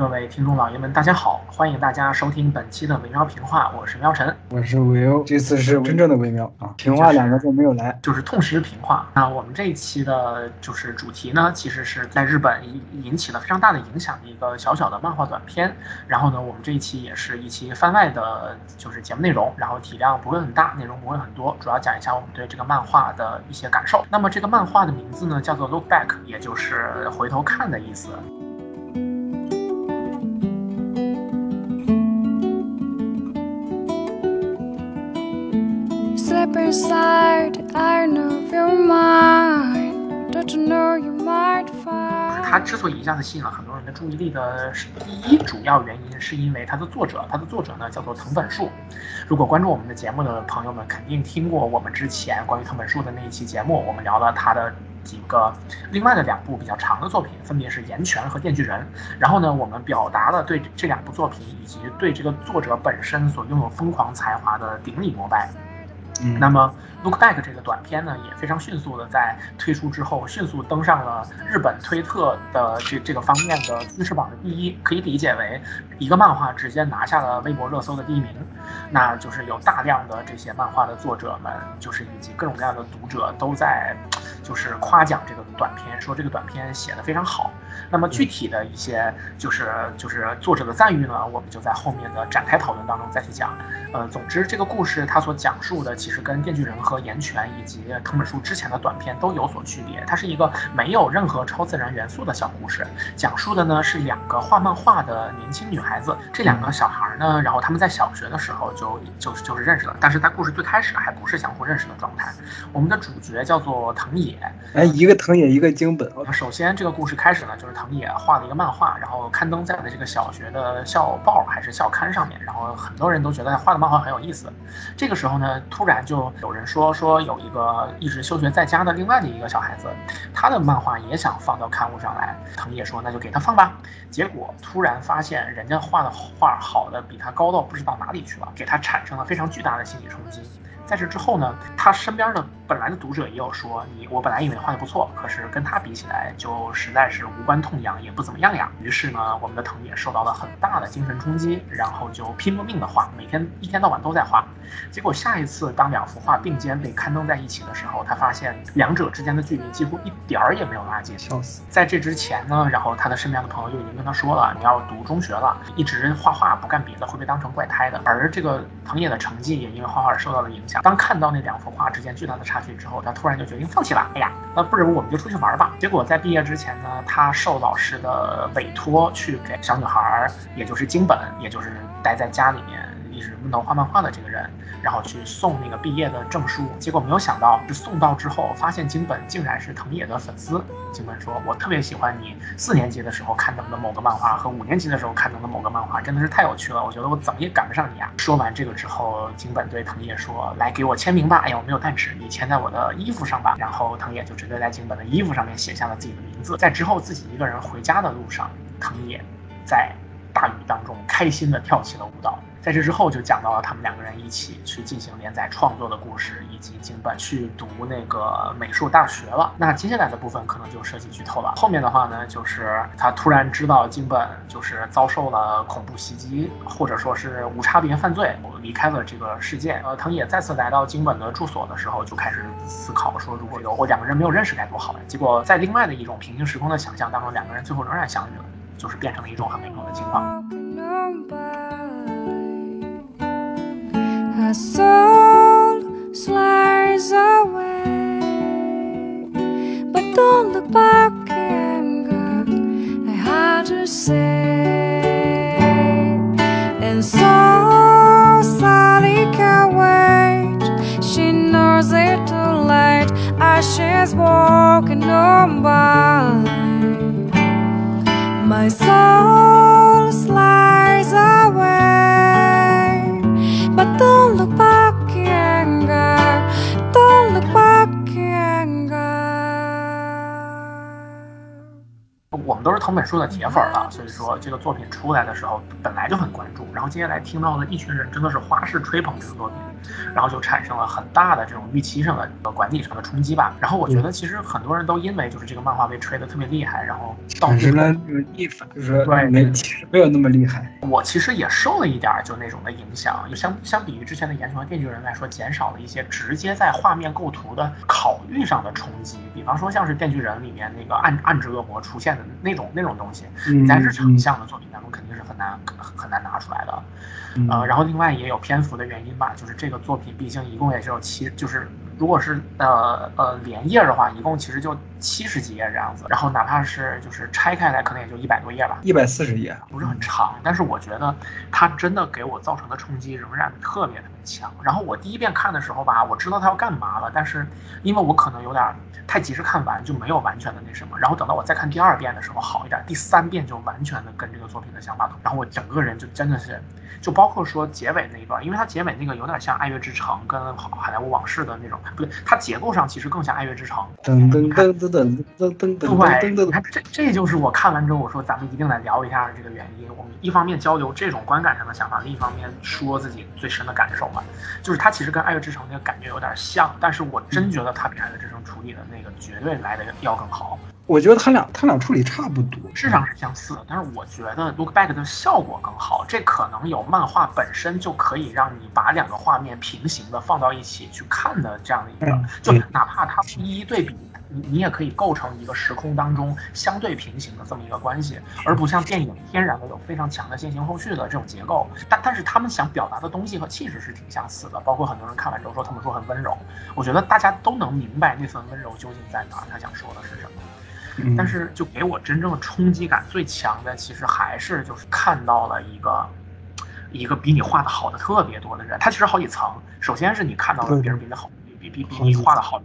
各位听众老爷们，大家好！欢迎大家收听本期的微喵评话，我是喵晨，我是维欧，这次是真正的微喵啊，评话两个字没有来，就是痛失评话。那我们这一期的就是主题呢，其实是在日本引引起了非常大的影响的一个小小的漫画短片。然后呢，我们这一期也是一期番外的，就是节目内容，然后体量不会很大，内容不会很多，主要讲一下我们对这个漫画的一些感受。那么这个漫画的名字呢，叫做 Look Back，也就是回头看的意思。Berside I know you're mine，don't you know you might find 他之所以一下子吸引了很多人的注意力的第一主要原因，是因为他的作者，他的作者呢叫做藤本树。如果关注我们的节目的朋友们，肯定听过我们之前关于藤本树的那一期节目，我们聊了他的几个另外的两部比较长的作品，分别是《岩泉》和《电锯人》。然后呢，我们表达了对这两部作品以及对这个作者本身所拥有疯狂才华的顶礼膜拜。那么《Look Back》这个短片呢，也非常迅速的在推出之后，迅速登上了日本推特的这这个方面的趋势榜的第一，可以理解为一个漫画直接拿下了微博热搜的第一名。那就是有大量的这些漫画的作者们，就是以及各种各样的读者都在，就是夸奖这个短片，说这个短片写的非常好。那么具体的一些就是就是作者的赞誉呢，我们就在后面的展开讨论当中再去讲。呃，总之这个故事它所讲述的其实跟《电锯人》和《岩泉》以及藤本树之前的短片都有所区别。它是一个没有任何超自然元素的小故事，讲述的呢是两个画漫画的年轻女孩子。这两个小孩呢，然后他们在小学的时候就就是就是认识了，但是在故事最开始还不是相互认识的状态。我们的主角叫做藤野，哎，一个藤野，一个京本。首先这个故事开始呢，就是藤野画了一个漫画，然后刊登在了这个小学的校报还是校刊上面，然后很多人都觉得他画的。漫画很有意思，这个时候呢，突然就有人说说有一个一直休学在家的另外的一个小孩子，他的漫画也想放到刊物上来。藤野说那就给他放吧。结果突然发现人家画的画好的比他高到不知道哪里去了，给他产生了非常巨大的心理冲击。在这之后呢，他身边的本来的读者也有说你，我本来以为画的不错，可是跟他比起来就实在是无关痛痒，也不怎么样呀。于是呢，我们的藤野受到了很大的精神冲击，然后就拼了命的画，每天一天到晚都在画。结果下一次当两幅画并肩被刊登在一起的时候，他发现两者之间的距离几乎一点儿也没有拉近。笑死！在这之前呢，然后他的身边的朋友就已经跟他说了，你要读中学了，一直画画不干别的会被当成怪胎的。而这个藤野的成绩也因为画画而受到了影响。当看到那两幅画之间巨大的差距之后，他突然就决定放弃了。哎呀，那不如我们就出去玩吧。结果在毕业之前呢，他受老师的委托去给小女孩，也就是京本，也就是待在家里面。一直闷头画漫画的这个人，然后去送那个毕业的证书，结果没有想到，是送到之后，发现京本竟然是藤野的粉丝。京本说：“我特别喜欢你四年级的时候刊登的某个漫画和五年级的时候刊登的某个漫画，真的是太有趣了。我觉得我怎么也赶不上你啊。”说完这个之后，京本对藤野说：“来给我签名吧。”哎呀，我没有带纸，你签在我的衣服上吧。然后藤野就直接在京本的衣服上面写下了自己的名字。在之后自己一个人回家的路上，藤野在大雨当开心地跳起了舞蹈。在这之后，就讲到了他们两个人一起去进行连载创作的故事，以及京本去读那个美术大学了。那接下来的部分可能就涉及剧透了。后面的话呢，就是他突然知道京本就是遭受了恐怖袭击，或者说是无差别犯罪，离开了这个世界。呃，藤野再次来到京本的住所的时候，就开始思考说，如果有我两个人没有认识该多好呀。结果在另外的一种平行时空的想象当中，两个人最后仍然相遇了，就是变成了一种很美好的情况。My soul slides away, but don't look back anger. I had to say, and so Sally can't wait. She knows it too late as she's walking on by. My soul 藤本树的铁粉了，所以说这个作品出来的时候本来就很关注，然后接下来听到的一群人真的是花式吹捧这个作品，然后就产生了很大的这种预期上的管理上的冲击吧。然后我觉得其实很多人都因为就是这个漫画被吹得特别厉害，然后导致了逆反，就是对没其实没有那么厉害。我其实也受了一点就那种的影响，就相相比于之前的《岩泉电锯人》来说，减少了一些直接在画面构图的考虑上的冲击。比方说像是《电锯人》里面那个暗暗之恶魔出现的那种那种东西，你在日常向的作品当中肯定是很难很难拿出来的。呃，然后另外也有篇幅的原因吧，就是这这个作品毕竟一共也只有七，就是如果是呃呃连页的话，一共其实就七十几页这样子。然后哪怕是就是拆开来，可能也就一百多页吧，一百四十页，不是很长。但是我觉得它真的给我造成的冲击仍然特别特别强。然后我第一遍看的时候吧，我知道它要干嘛了，但是因为我可能有点太及时看完，就没有完全的那什么。然后等到我再看第二遍的时候好一点，第三遍就完全的跟这个作品的想法同。然后我整个人就真的是。就包括说结尾那一段，因为它结尾那个有点像《爱乐之城》跟《好莱坞往事》的那种，不对，它结构上其实更像《爱乐之城》。噔噔噔噔噔噔噔噔。对，你看这这就是我看完之后我说咱们一定来聊一下这个原因。我们一方面交流这种观感上的想法，另一方面说自己最深的感受吧。就是它其实跟《爱乐之城》那个感觉有点像，但是我真觉得它比《爱乐之城》处理的那个绝对来的要更好。我觉得他俩他俩处理差不多，质上是相似的，但是我觉得 look back 的效果更好。这可能有漫画本身就可以让你把两个画面平行的放到一起去看的这样的一个，就哪怕它一一对比，你你也可以构成一个时空当中相对平行的这么一个关系，而不像电影天然的有非常强的先行后续的这种结构。但但是他们想表达的东西和气质是挺相似的，包括很多人看完之后说他们说很温柔，我觉得大家都能明白那份温柔究竟在哪，他想说的是什么。但是，就给我真正的冲击感最强的，其实还是就是看到了一个，一个比你画的好的特别多的人。他其实好几层，首先是你看到了别人比你好，比比比你画的好，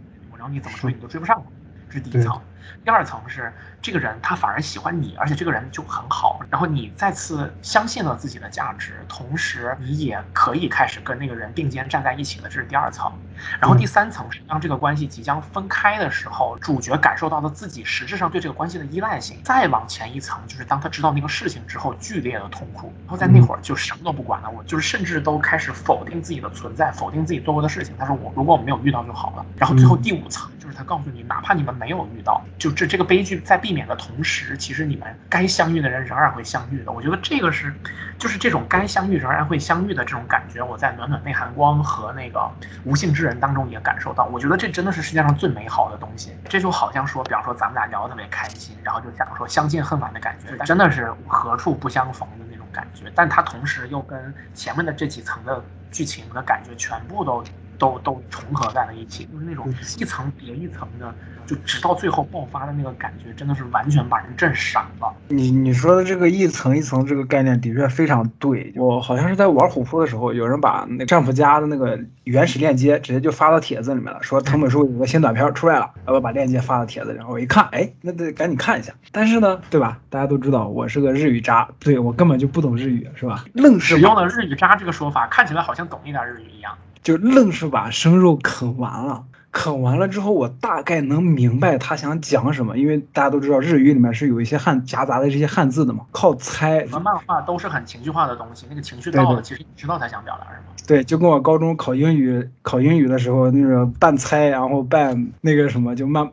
你怎么追你都追不上，这是第一层。第二层是这个人他反而喜欢你，而且这个人就很好，然后你再次相信了自己的价值，同时你也可以开始跟那个人并肩站在一起了，这是第二层。然后第三层是当这个关系即将分开的时候，主角感受到了自己实质上对这个关系的依赖性。再往前一层，就是当他知道那个事情之后剧烈的痛苦，然后在那会儿就什么都不管了，我就是甚至都开始否定自己的存在，否定自己做过的事情。他说我如果我没有遇到就好了。然后最后第五层就是他告诉你，哪怕你们没有遇到，就这这个悲剧在避免的同时，其实你们该相遇的人仍然会相遇的。我觉得这个是，就是这种该相遇仍然会相遇的这种感觉，我在暖暖内涵光和那个无性之人当中也感受到。我觉得这真的是世界上最美好的东西。这就好像说，比方说咱们俩聊得特别开心，然后就讲说相见恨晚的感觉，真的是何处不相逢的那种感觉。但它同时又跟前面的这几层的剧情的感觉全部都。都都重合在了一起，就是那种一层叠一层的，就直到最后爆发的那个感觉，真的是完全把人震傻了。你你说的这个一层一层这个概念的确非常对。我好像是在玩虎扑的时候，有人把那丈夫家的那个原始链接直接就发到帖子里面了，说藤本树有个新短片出来了，然后把链接发到帖子，然后我一看，哎，那得赶紧看一下。但是呢，对吧？大家都知道我是个日语渣，对我根本就不懂日语，是吧？愣是用了日语渣这个说法，看起来好像懂一点日语一样。就愣是把生肉啃完了，啃完了之后，我大概能明白他想讲什么，因为大家都知道日语里面是有一些汉夹杂的这些汉字的嘛，靠猜。什么漫画都是很情绪化的东西，那个情绪到了，其实你知道他想表达什么。对，就跟我高中考英语考英语的时候，那个半猜，然后半那个什么，就慢，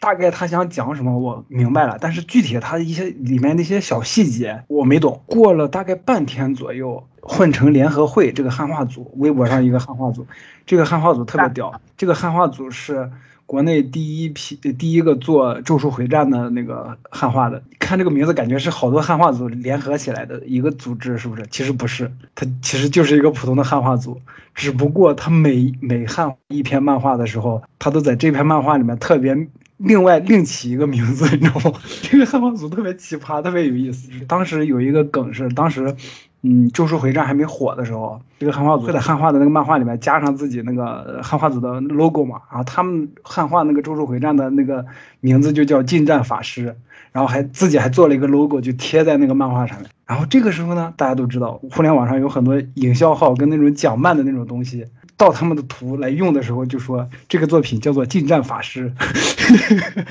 大概他想讲什么我明白了，但是具体他一些里面那些小细节我没懂。过了大概半天左右。混成联合会这个汉化组，微博上一个汉化组，这个汉化组特别屌。这个汉化组是国内第一批、第一个做《咒术回战》的那个汉化的。看这个名字，感觉是好多汉化组联合起来的一个组织，是不是？其实不是，它其实就是一个普通的汉化组，只不过他每每汉一篇漫画的时候，他都在这篇漫画里面特别另外另起一个名字，你知道吗？这个汉化组特别奇葩，特别有意思。当时有一个梗是，当时。嗯，《咒术回战》还没火的时候，这个汉化组会在汉化的那个漫画里面加上自己那个汉化组的 logo 嘛，然后他们汉化那个《咒术回战》的那个名字就叫近战法师，然后还自己还做了一个 logo 就贴在那个漫画上面。然后这个时候呢，大家都知道，互联网上有很多营销号跟那种讲漫的那种东西，盗他们的图来用的时候，就说这个作品叫做《近战法师》，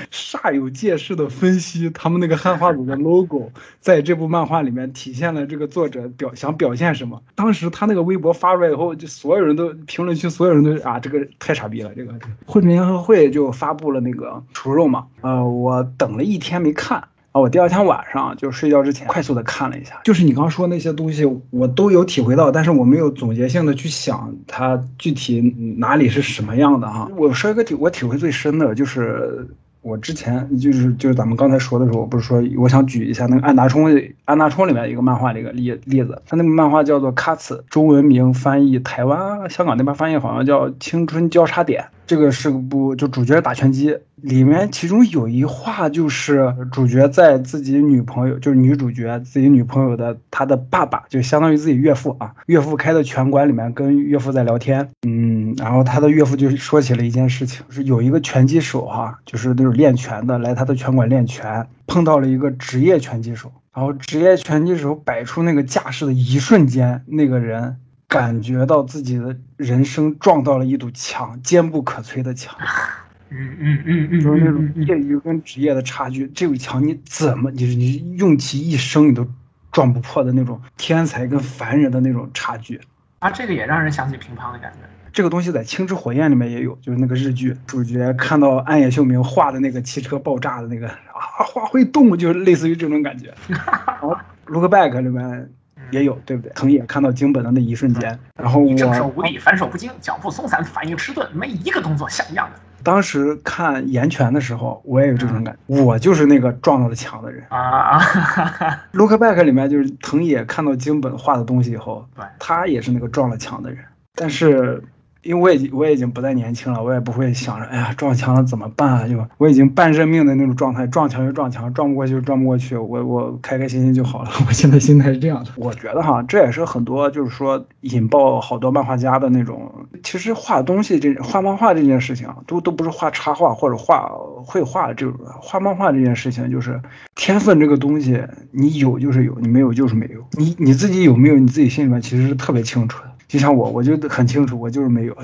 煞有介事的分析他们那个汉化组的 logo 在这部漫画里面体现了这个作者表想表现什么。当时他那个微博发出来以后，就所有人都评论区所有人都啊，这个太傻逼了。这个绘本联合会就发布了那个除肉嘛，呃，我等了一天没看。啊，我第二天晚上就睡觉之前快速的看了一下，就是你刚说那些东西，我都有体会到，但是我没有总结性的去想它具体哪里是什么样的哈。我说一个体我体会最深的就是，我之前就是就是咱们刚才说的时候，我不是说我想举一下那个安达充安达充里面一个漫画的一个例例子，他那个漫画叫做《卡茨》，中文名翻译台湾香港那边翻译好像叫《青春交叉点》，这个是个部就主角打拳击。里面其中有一话就是主角在自己女朋友，就是女主角自己女朋友的他的爸爸，就相当于自己岳父啊，岳父开的拳馆里面跟岳父在聊天，嗯，然后他的岳父就说起了一件事情，是有一个拳击手哈，就是那种练拳的来他的拳馆练拳，碰到了一个职业拳击手，然后职业拳击手摆出那个架势的一瞬间，那个人感觉到自己的人生撞到了一堵墙，坚不可摧的墙。嗯嗯嗯嗯，就是那种业余跟职业的差距，这堵墙你怎么，你你用其一生你都撞不破的那种天才跟凡人的那种差距。啊，这个也让人想起乒乓的感觉。这个东西在《青之火焰》里面也有，就是那个日剧主角看到暗野秀明画的那个汽车爆炸的那个啊，画会动，就是类似于这种感觉。然后《Look Back》里面也有，对不对？藤野看到京本的那一瞬间，然后我正手无力，反手不精，脚步松散，反应迟钝，没一个动作像样的。当时看岩泉的时候，我也有这种感觉，我就是那个撞到了墙的人啊。Look back 里面就是藤野看到京本画的东西以后，对他也是那个撞了墙的人，但是。因为我已经我已经不再年轻了，我也不会想着，哎呀撞墙了怎么办啊？就我已经半认命的那种状态，撞墙就撞墙，撞不过去就撞不过去，我我开开心心就好了。我现在心态是这样的。我觉得哈，这也是很多就是说引爆好多漫画家的那种。其实画东西这画漫画这件事情啊，都都不是画插画或者画绘画这种，画漫画这件事情就是天分这个东西，你有就是有，你没有就是没有。你你自己有没有，你自己心里面其实是特别清楚的。就像我，我就很清楚，我就是没有，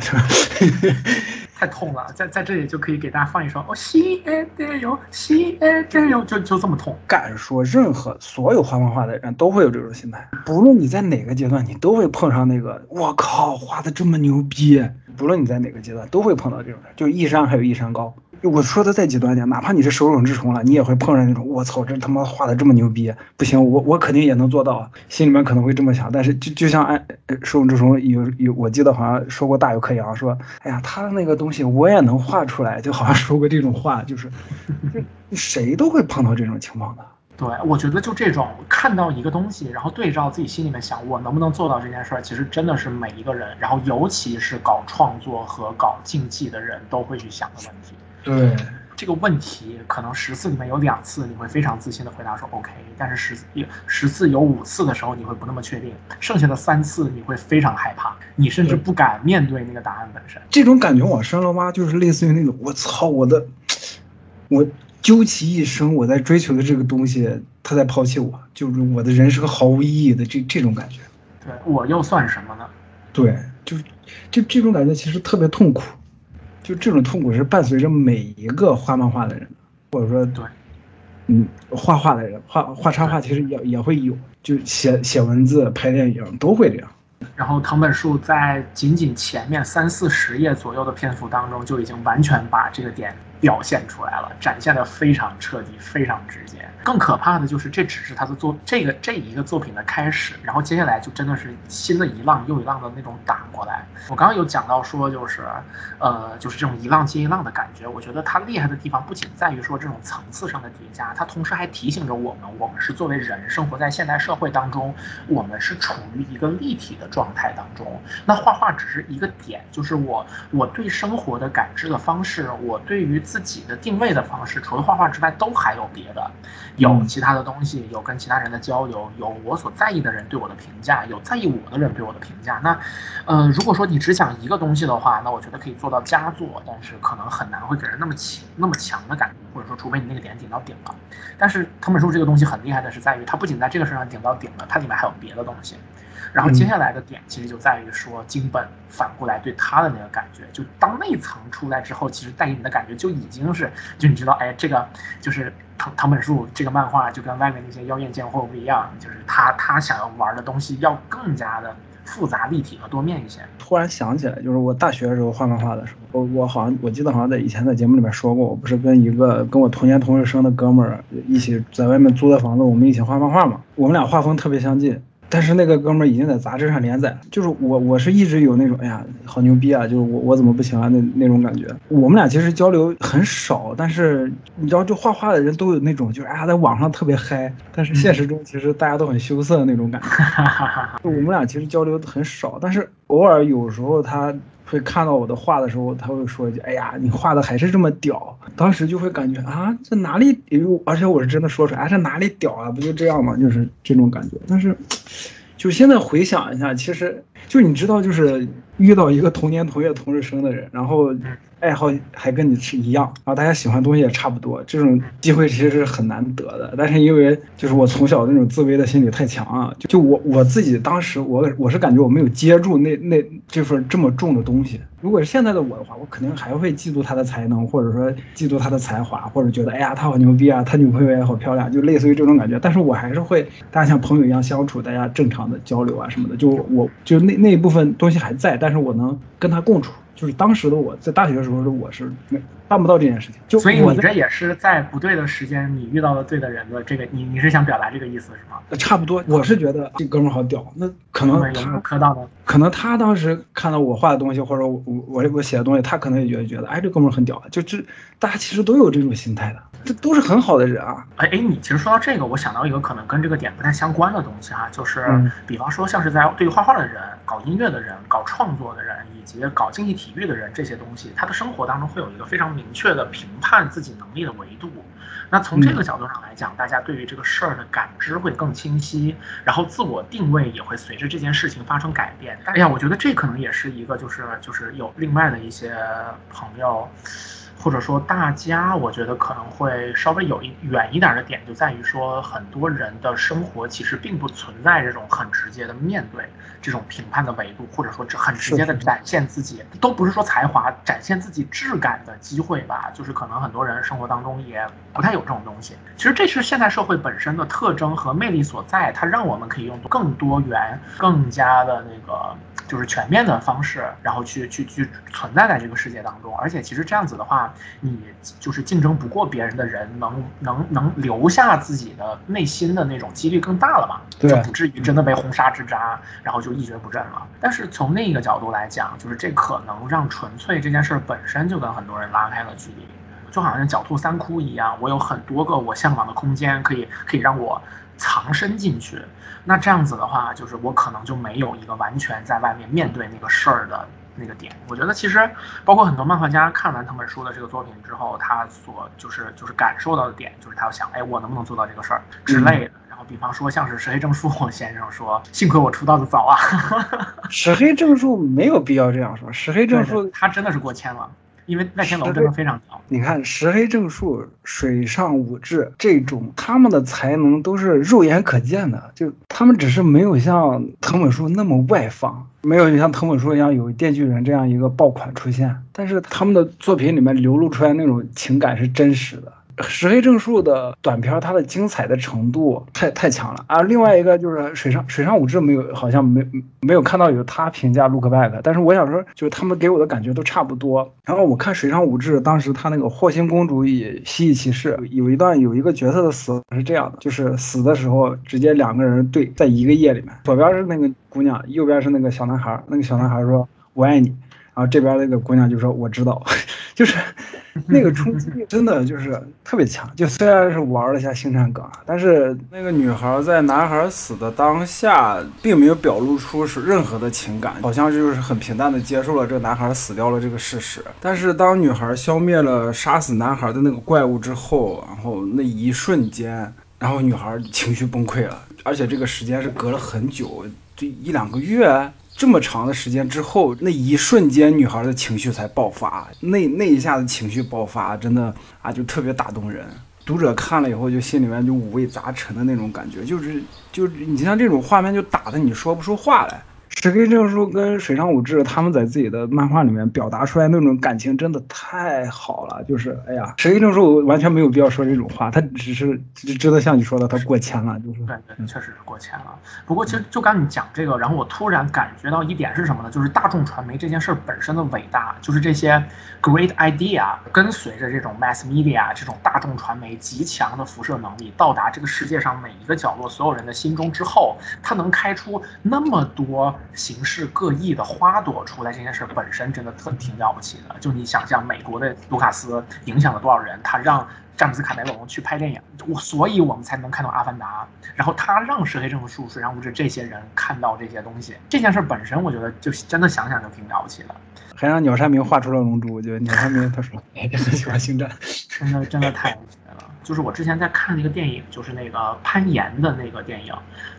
太痛了，在在这里就可以给大家放一首哦，西安的哟，西安的哟，就就这么痛。敢说，任何所有画漫画的人都会有这种心态，不论你在哪个阶段，你都会碰上那个，我靠，画的这么牛逼。不论你在哪个阶段，都会碰到这种人，就一山还有一山高。我说的再极端点，哪怕你是手冢治虫了，你也会碰上那种，我操，这他妈画的这么牛逼，不行，我我肯定也能做到，心里面可能会这么想。但是就就像按手冢治虫有有，我记得好像说过大有克洋说，哎呀，他那个东西我也能画出来，就好像说过这种话，就是就谁都会碰到这种情况的。对，我觉得就这种看到一个东西，然后对照自己心里面想，我能不能做到这件事儿，其实真的是每一个人，然后尤其是搞创作和搞竞技的人都会去想的问题。对这个问题，可能十次里面有两次你会非常自信的回答说 OK，但是十有十次有五次的时候你会不那么确定，剩下的三次你会非常害怕，你甚至不敢面对那个答案本身。这种感觉往深了挖，就是类似于那种我操我的，我究其一生我在追求的这个东西，他在抛弃我，就是我的人生毫无意义的这这种感觉。对我又算什么呢？对，就是这这种感觉其实特别痛苦。就这种痛苦是伴随着每一个画漫画的人，或者说对，嗯，画画的人，画画插画其实也也会有，就写写文字、拍电影都会这样。然后藤本树在仅仅前面三四十页左右的篇幅当中，就已经完全把这个点。表现出来了，展现的非常彻底，非常直接。更可怕的就是，这只是他的作这个这一个作品的开始，然后接下来就真的是新的一浪又一浪的那种打过来。我刚刚有讲到说，就是，呃，就是这种一浪接一浪的感觉。我觉得他厉害的地方不仅在于说这种层次上的叠加，他同时还提醒着我们，我们是作为人生活在现代社会当中，我们是处于一个立体的状态当中。那画画只是一个点，就是我我对生活的感知的方式，我对于。自己的定位的方式，除了画画之外，都还有别的，有其他的东西，有跟其他人的交流，有我所在意的人对我的评价，有在意我的人对我的评价。那，呃，如果说你只讲一个东西的话，那我觉得可以做到佳作，但是可能很难会给人那么强那么强的感觉，或者说，除非你那个点顶到顶了。但是藤本树这个东西很厉害的是在于，它不仅在这个身上顶到顶了，它里面还有别的东西。然后接下来的点，其实就在于说金本反过来对他的那个感觉，就当那层出来之后，其实带给你的感觉就已经是，就你知道，哎，这个就是藤藤本树这个漫画就跟外面那些妖艳贱货不一样，就是他他想要玩的东西要更加的。复杂立体和多面一些。突然想起来，就是我大学的时候画漫画的时候，我我好像我记得好像在以前在节目里面说过，我不是跟一个跟我同年同日生的哥们儿一起在外面租的房子，我们一起画漫画嘛。我们俩画风特别相近。但是那个哥们儿已经在杂志上连载，就是我，我是一直有那种，哎呀，好牛逼啊！就是我，我怎么不行啊？那那种感觉。我们俩其实交流很少，但是你知道，就画画的人都有那种，就是哎呀，在网上特别嗨，但是现实中其实大家都很羞涩的那种感觉。就我们俩其实交流很少，但是偶尔有时候他。会看到我的画的时候，他会说一句：“哎呀，你画的还是这么屌。”当时就会感觉啊，这哪里？而且我是真的说出来，这哪里屌啊？不就这样吗？就是这种感觉。但是，就现在回想一下，其实就你知道，就是遇到一个同年同月同日生的人，然后。爱好还跟你是一样，然后大家喜欢东西也差不多，这种机会其实是很难得的。但是因为就是我从小那种自卑的心理太强啊，就就我我自己当时我我是感觉我没有接住那那这份这么重的东西。如果是现在的我的话，我肯定还会嫉妒他的才能，或者说嫉妒他的才华，或者觉得哎呀他好牛逼啊，他女朋友也好漂亮，就类似于这种感觉。但是我还是会大家像朋友一样相处，大家正常的交流啊什么的。就我就那那一部分东西还在，但是我能跟他共处。就是当时的我在大学的时候的我是没办不到这件事情，就所以你这也是在不对的时间你遇到了对的人的这个你你是想表达这个意思是吗？差不多，我是觉得这哥们好屌，那可能他磕到的，可能他当时看到我画的东西或者我我我写的东西，他可能也觉得觉得哎这哥们很屌，就这大家其实都有这种心态的，这都是很好的人啊。哎哎，你其实说到这个，我想到一个可能跟这个点不太相关的东西哈，就是比方说像是在对于画画的人、搞音乐的人、搞创作的人。以及搞竞技体育的人，这些东西，他的生活当中会有一个非常明确的评判自己能力的维度。那从这个角度上来讲，大家对于这个事儿的感知会更清晰，然后自我定位也会随着这件事情发生改变。哎呀，我觉得这可能也是一个，就是就是有另外的一些朋友。或者说，大家我觉得可能会稍微有一远一点的点，就在于说，很多人的生活其实并不存在这种很直接的面对这种评判的维度，或者说这很直接的展现自己，都不是说才华展现自己质感的机会吧。就是可能很多人生活当中也不太有这种东西。其实这是现代社会本身的特征和魅力所在，它让我们可以用更多元、更加的那个。就是全面的方式，然后去去去存在在这个世界当中，而且其实这样子的话，你就是竞争不过别人的人，能能能留下自己的内心的那种几率更大了嘛？就不至于真的被红沙之渣，然后就一蹶不振了。但是从另一个角度来讲，就是这可能让纯粹这件事本身就跟很多人拉开了距离，就好像狡兔三窟一样，我有很多个我向往的空间，可以可以让我。藏身进去，那这样子的话，就是我可能就没有一个完全在外面面对那个事儿的那个点。我觉得其实，包括很多漫画家看完藤本书的这个作品之后，他所就是就是感受到的点，就是他要想，哎，我能不能做到这个事儿之类的。然后，比方说像是石黑正树 先生说，幸亏我出道的早啊。石黑正树没有必要这样说，石黑正树他真的是过谦了。因为赖天龙真的非常强，你看石黑正树、水上武志这种，他们的才能都是肉眼可见的，就他们只是没有像藤本树那么外放，没有像藤本树一样有电锯人这样一个爆款出现，但是他们的作品里面流露出来那种情感是真实的。石黑正树的短片，它的精彩的程度太太强了啊！另外一个就是水上水上武志没有，好像没没有看到有他评价 Look Back，但是我想说，就是他们给我的感觉都差不多。然后我看水上武志当时他那个霍星公主与蜥蜴骑士有一段有一个角色的死是这样的，就是死的时候直接两个人对在一个夜里面，左边是那个姑娘，右边是那个小男孩，那个小男孩说我爱你，然后这边那个姑娘就说我知道，就是。那个冲击力真的就是特别强，就虽然是玩了一下星战梗，但是那个女孩在男孩死的当下，并没有表露出是任何的情感，好像就是很平淡的接受了这个男孩死掉了这个事实。但是当女孩消灭了杀死男孩的那个怪物之后，然后那一瞬间，然后女孩情绪崩溃了，而且这个时间是隔了很久，这一两个月。这么长的时间之后，那一瞬间，女孩的情绪才爆发。那那一下子情绪爆发，真的啊，就特别打动人。读者看了以后，就心里面就五味杂陈的那种感觉，就是就你像这种画面，就打的你说不出话来。石黑正数跟水上武志他们在自己的漫画里面表达出来那种感情真的太好了，就是哎呀，石黑正数完全没有必要说这种话，他只是真的像你说的，他过谦了，就是对对，确实是过谦了。不过其实就刚你讲这个，然后我突然感觉到一点是什么呢？就是大众传媒这件事儿本身的伟大，就是这些 great idea 跟随着这种 mass media 这种大众传媒极强的辐射能力到达这个世界上每一个角落所有人的心中之后，它能开出那么多。形式各异的花朵出来这件事本身真的特挺了不起的。就你想象，美国的卢卡斯影响了多少人？他让詹姆斯卡梅隆去拍电影，我所以我们才能看到《阿凡达》。然后他让石黑正数、水上物质这些人看到这些东西。这件事本身，我觉得就真的想想就挺了不起的。还让鸟山明画出了龙珠，我觉得鸟山明他说也很喜欢星战，真的真的太了不起了。就是我之前在看那个电影，就是那个攀岩的那个电影，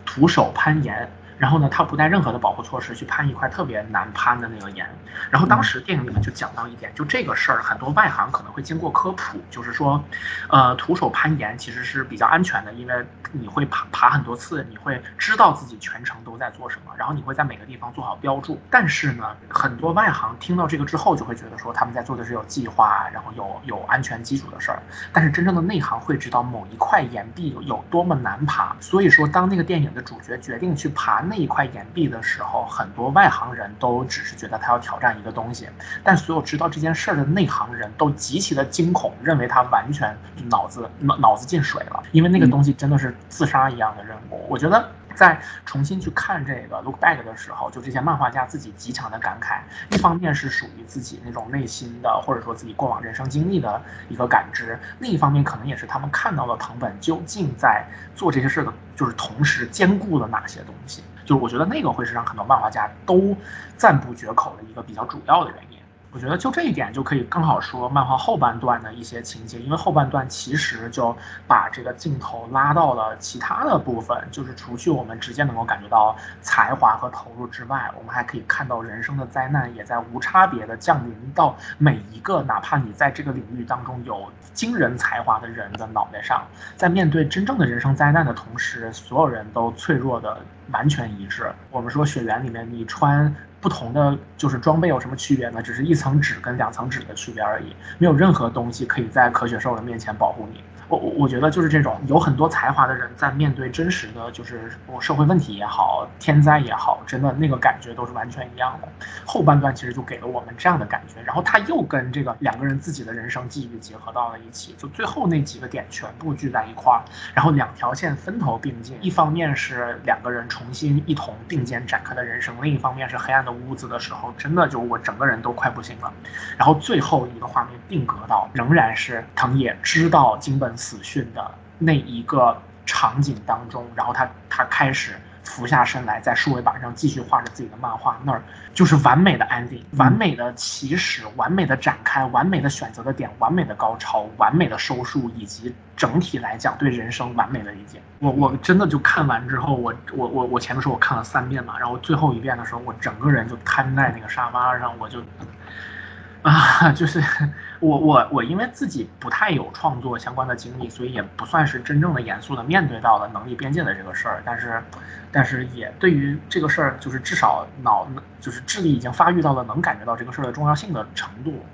徒手攀岩。然后呢，他不带任何的保护措施去攀一块特别难攀的那个岩。然后当时电影里面就讲到一点，就这个事儿，很多外行可能会经过科普，就是说，呃，徒手攀岩其实是比较安全的，因为你会爬爬很多次，你会知道自己全程都在做什么，然后你会在每个地方做好标注。但是呢，很多外行听到这个之后，就会觉得说他们在做的是有计划，然后有有安全基础的事儿。但是真正的内行会知道某一块岩壁有多么难爬。所以说，当那个电影的主角决定去爬。那一块岩壁的时候，很多外行人都只是觉得他要挑战一个东西，但所有知道这件事儿的内行人都极其的惊恐，认为他完全脑子脑脑子进水了，因为那个东西真的是自杀一样的任务。我觉得。在重新去看这个 look back 的时候，就这些漫画家自己极强的感慨，一方面是属于自己那种内心的，或者说自己过往人生经历的一个感知，另一方面可能也是他们看到了藤本究竟在做这些事的，就是同时兼顾了哪些东西。就我觉得那个会是让很多漫画家都赞不绝口的一个比较主要的原因。我觉得就这一点就可以更好说漫画后半段的一些情节，因为后半段其实就把这个镜头拉到了其他的部分，就是除去我们直接能够感觉到才华和投入之外，我们还可以看到人生的灾难也在无差别的降临到每一个哪怕你在这个领域当中有惊人才华的人的脑袋上，在面对真正的人生灾难的同时，所有人都脆弱的完全一致。我们说雪原里面你穿。不同的就是装备有什么区别呢？只是一层纸跟两层纸的区别而已，没有任何东西可以在可雪兽的面前保护你。我我觉得就是这种有很多才华的人在面对真实的就是社会问题也好，天灾也好，真的那个感觉都是完全一样的。后半段其实就给了我们这样的感觉，然后他又跟这个两个人自己的人生际遇结合到了一起，就最后那几个点全部聚在一块儿，然后两条线分头并进。一方面是两个人重新一同并肩展开的人生，另一方面是黑暗的屋子的时候，真的就我整个人都快不行了。然后最后一个画面定格到仍然是藤野知道金本。死讯的那一个场景当中，然后他他开始俯下身来，在数位板上继续画着自己的漫画，那儿就是完美的 ending，完美的起始，完美的展开，完美的选择的点，完美的高潮，完美的收束，以及整体来讲对人生完美的理解。我我真的就看完之后，我我我我前面说我看了三遍嘛，然后最后一遍的时候，我整个人就瘫在那个沙发上，我就。啊，就是我 我我，因为自己不太有创作相关的经历，所以也不算是真正的严肃的面对到了能力边界的这个事儿。但是，但是也对于这个事儿，就是至少脑就是智力已经发育到了能感觉到这个事儿的重要性的程度。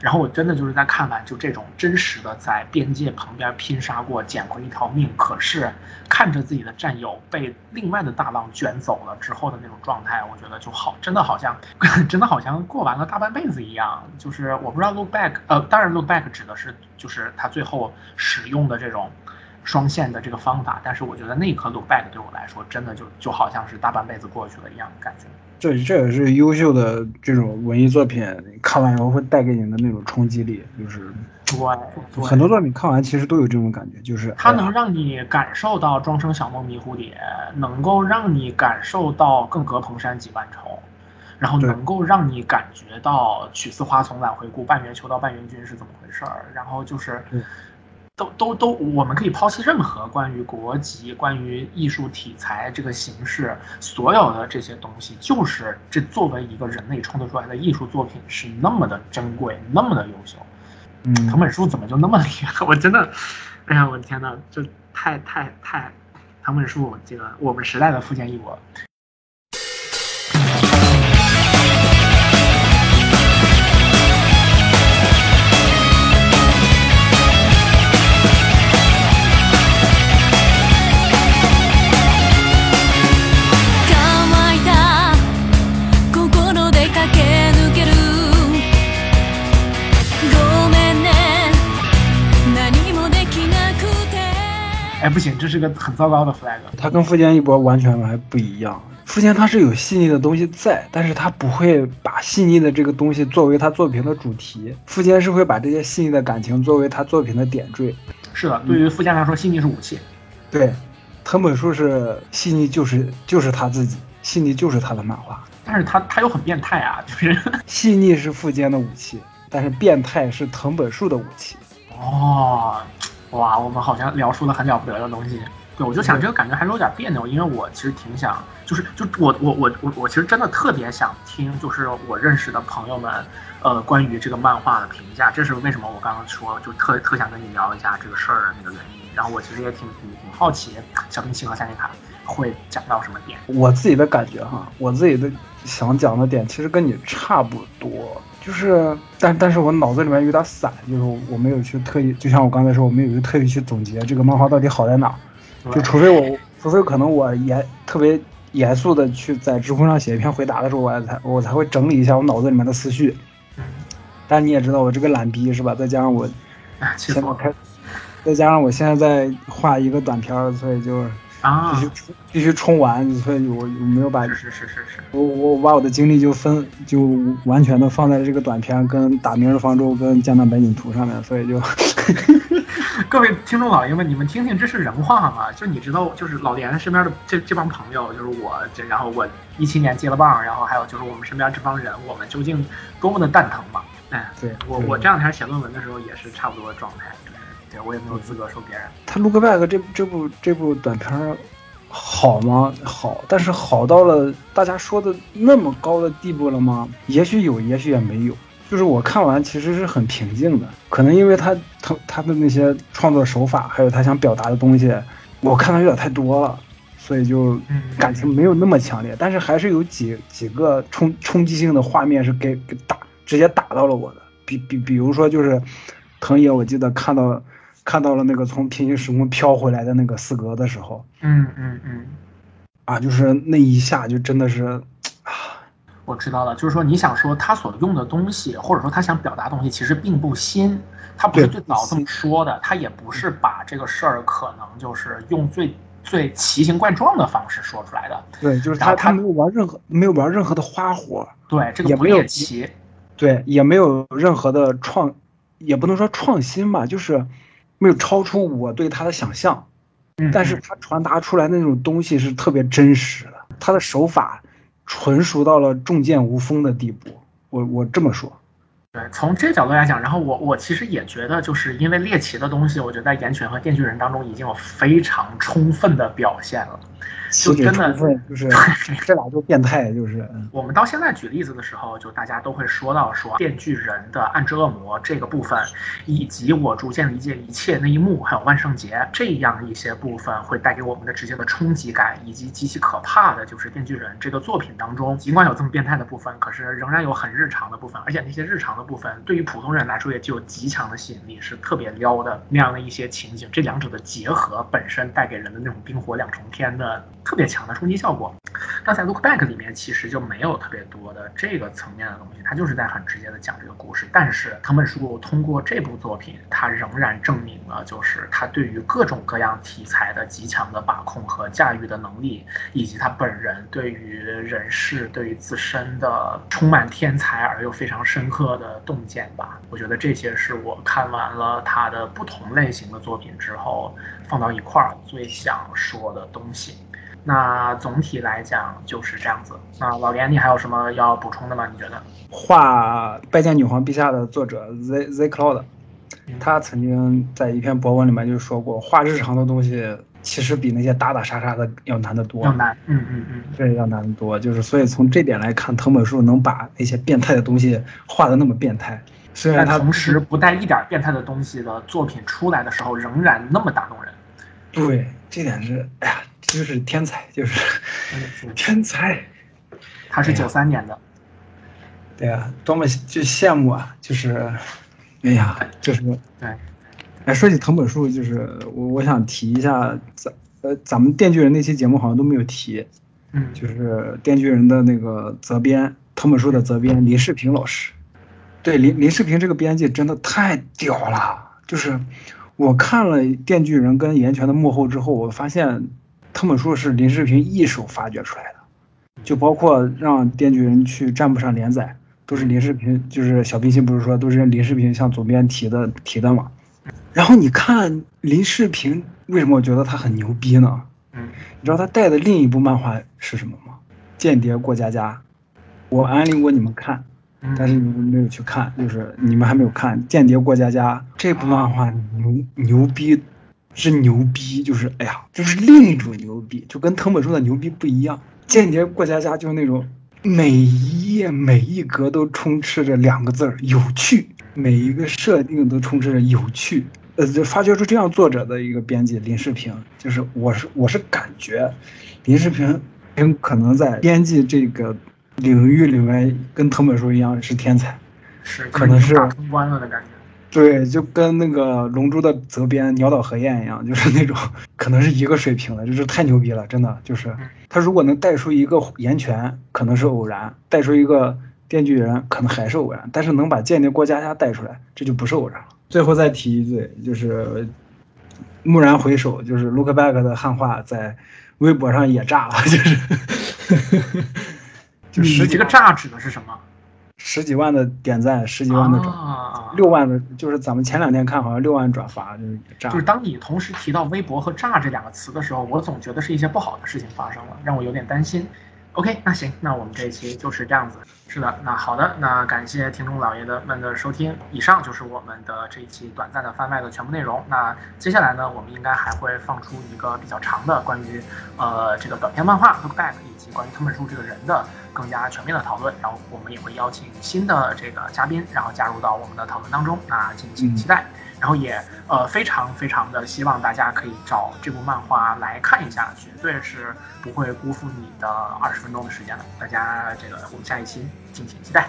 然后我真的就是在看完就这种真实的在边界旁边拼杀过捡回一条命，可是看着自己的战友被另外的大浪卷走了之后的那种状态，我觉得就好，真的好像 真的好像过完了大半辈子一样。就是我不知道 look back，呃，当然 look back 指的是就是他最后使用的这种双线的这个方法，但是我觉得那一刻 look back 对我来说真的就就好像是大半辈子过去了一样的感觉。这这也是优秀的这种文艺作品，看完以后会带给你的那种冲击力，就是对很多作品看完其实都有这种感觉，就是它能让你感受到庄生晓梦迷蝴蝶，能够让你感受到更隔蓬山几万重，然后能够让你感觉到曲似花丛懒回顾，半圆秋到半圆君是怎么回事儿，然后就是。都都都，我们可以抛弃任何关于国籍、关于艺术题材这个形式，所有的这些东西，就是这作为一个人类创作出来的艺术作品是那么的珍贵，那么的优秀。嗯，藤本树怎么就那么厉害？我真的，哎呀，我的天呐，这太太太，藤本树这个我们时代的富坚义博。不行，这是个很糟糕的 flag。他跟富坚一博完全还不一样。富坚他是有细腻的东西在，但是他不会把细腻的这个东西作为他作品的主题。富坚是会把这些细腻的感情作为他作品的点缀。是的，对于富坚来说，细腻是武器。对，藤本树是细腻，就是就是他自己，细腻就是他的漫画。但是他他又很变态啊，就是 细腻是富坚的武器，但是变态是藤本树的武器。哦，哇，我们好像聊出了很了不得的东西。对，我就想这个感觉还是有点别扭，因为我其实挺想，就是就我我我我我其实真的特别想听，就是我认识的朋友们，呃，关于这个漫画的评价。这是为什么我刚刚说就特特想跟你聊一下这个事儿的那个原因。然后我其实也挺挺挺好奇，小冰淇和夏妮卡会讲到什么点。我自己的感觉哈，我自己的想讲的点其实跟你差不多，就是但但是我脑子里面有点散，就是我没有去特意，就像我刚才说，我没有去特意去总结这个漫画到底好在哪。就除非我，除非可能我严特别严肃的去在知乎上写一篇回答的时候，我才我才会整理一下我脑子里面的思绪。但你也知道我这个懒逼是吧？再加上我现在开，再加上我现在在画一个短片，所以就必须必须冲完，所以我我没有把是是是是是，我我把我的精力就分就完全的放在这个短片跟打明日方舟跟江南百景图上面，所以就。各位听众老爷们，你们听听，这是人话吗？就你知道，就是老连身边的这这帮朋友，就是我这，然后我一七年接了棒，然后还有就是我们身边这帮人，我们究竟多么的蛋疼嘛？哎，对我我这两天写论文的时候也是差不多的状态，对我也没有资格说别人。他《Look Back》这这部这部短片好吗？好，但是好到了大家说的那么高的地步了吗？也许有，也许也没有。就是我看完其实是很平静的，可能因为他他他的那些创作手法，还有他想表达的东西，我看的有点太多了，所以就感情没有那么强烈。但是还是有几几个冲冲击性的画面是给给打直接打到了我的，比比比如说就是藤野，我记得看到看到了那个从平行时空飘回来的那个四格的时候，嗯嗯嗯，啊，就是那一下就真的是。啊 我知道了，就是说你想说他所用的东西，或者说他想表达东西，其实并不新，他不是最早这么说的，他也不是把这个事儿可能就是用最最奇形怪状的方式说出来的。对，就是他他没有玩任何没有玩任何的花活，对，这个也没有奇，对，也没有任何的创，也不能说创新吧，就是没有超出我对他的想象，但是他传达出来那种东西是特别真实的，他的手法。纯熟到了重剑无锋的地步，我我这么说。对，从这个角度来讲，然后我我其实也觉得，就是因为猎奇的东西，我觉得在《岩泉》和《电锯人》当中已经有非常充分的表现了。就真的就是这俩就变态，就是我们到现在举例子的时候，就大家都会说到说电锯人的暗之恶魔这个部分，以及我逐渐理解一切那一幕，还有万圣节这样一些部分，会带给我们的直接的冲击感，以及极其可怕的就是电锯人这个作品当中，尽管有这么变态的部分，可是仍然有很日常的部分，而且那些日常的部分对于普通人来说也具有极强的吸引力，是特别撩的那样的一些情景，这两者的结合本身带给人的那种冰火两重天特别强的冲击效果，但在 Look Back 里面其实就没有特别多的这个层面的东西，它就是在很直接的讲这个故事。但是藤本树通过这部作品，他仍然证明了，就是他对于各种各样题材的极强的把控和驾驭的能力，以及他本人对于人事、对于自身的充满天才而又非常深刻的洞见吧。我觉得这些是我看完了他的不同类型的作品之后，放到一块儿最想说的东西。那总体来讲就是这样子。那老连，你还有什么要补充的吗？你觉得？画《拜见女皇陛下》的作者 Z Z Cloud，他曾经在一篇博文里面就说过，画日常的东西其实比那些打打杀杀的要难得多。要难，嗯嗯嗯，对，要难得多。就是所以从这点来看，藤本树能把那些变态的东西画的那么变态，虽然他同时不带一点变态的东西的作品出来的时候，仍然那么打动人。对，这点是，哎呀。就是天才，就是 天才。他是九三年的，对啊，多么就羡慕啊！就是，哎呀，就是对。哎，说起藤本树，就是我我想提一下，咱呃咱们电锯人那期节目好像都没有提，嗯，就是电锯人的那个责编，藤本树的责编林世平老师。对林林世平这个编辑真的太屌了，就是我看了《电锯人》跟《岩泉》的幕后之后，我发现他们说是林世平一手发掘出来的，就包括让《电锯人》去站不上连载，都是林世平，就是小冰心不是说都是林世平向总编提的提的嘛。然后你看林世平为什么我觉得他很牛逼呢？嗯，你知道他带的另一部漫画是什么吗？《间谍过家家》，我安利过你们看。但是你们没有去看，就是你们还没有看《间谍过家家》这部漫画，牛牛逼，是牛逼，就是哎呀，就是另一种牛逼，就跟藤本树的牛逼不一样。《间谍过家家》就是那种每一页每一格都充斥着两个字儿有趣，每一个设定都充斥着有趣。呃，就发掘出这样作者的一个编辑林世平，就是我是我是感觉林世平可能在编辑这个。领域里面跟藤本树一样是天才，是可能是通关了的感觉。对，就跟那个《龙珠》的责编鸟岛和彦一样，就是那种可能是一个水平的，就是太牛逼了，真的就是他如果能带出一个岩泉，可能是偶然；带出一个电锯人，可能还是偶然。但是能把间谍过家家带出来，这就不是偶然了。最后再提一嘴，就是蓦然回首，就是 Look Back 的汉化在微博上也炸了，就是。你这个炸指的是什么？十几万的点赞，十几万的转，六万的，就是咱们前两天看好像六万转发，就是炸。就是当你同时提到微博和炸这两个词的时候，我总觉得是一些不好的事情发生了，让我有点担心。OK，那行，那我们这一期就是这样子。是的，那好的，那感谢听众老爷的们的收听。以上就是我们的这一期短暂的番外的全部内容。那接下来呢，我们应该还会放出一个比较长的关于呃这个短篇漫画 Look Back 以及关于藤本树这个人的更加全面的讨论。然后我们也会邀请新的这个嘉宾，然后加入到我们的讨论当中。那敬请期待。然后也呃非常非常的希望大家可以找这部漫画来看一下，绝对是不会辜负你的二十分钟的时间的。大家这个我们下一期敬请期待。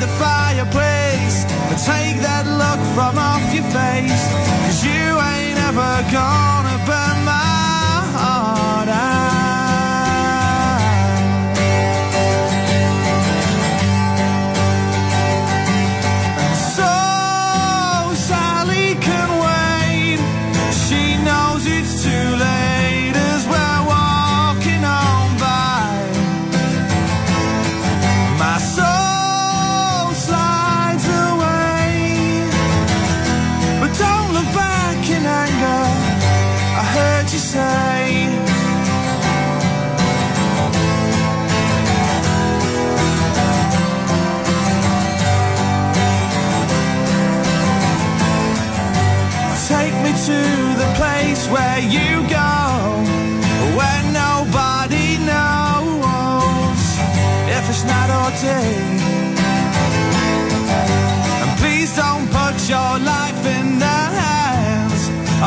the fireplace But take that look from off your face. Cause you ain't ever gonna burn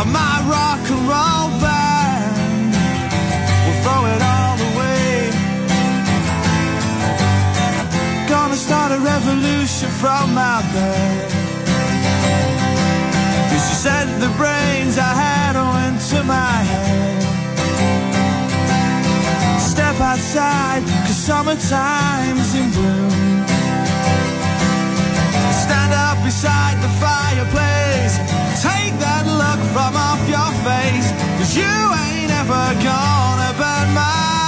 of my rock and roll band. We'll throw it all away. Gonna start a revolution from my bed. Cause you said the brains I had went to my head. Step outside, cause summertime's in bloom stand up beside the fireplace. Take that look from off your face, cause you ain't ever gonna burn my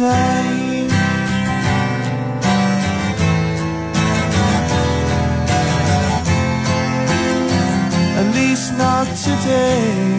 At least not today.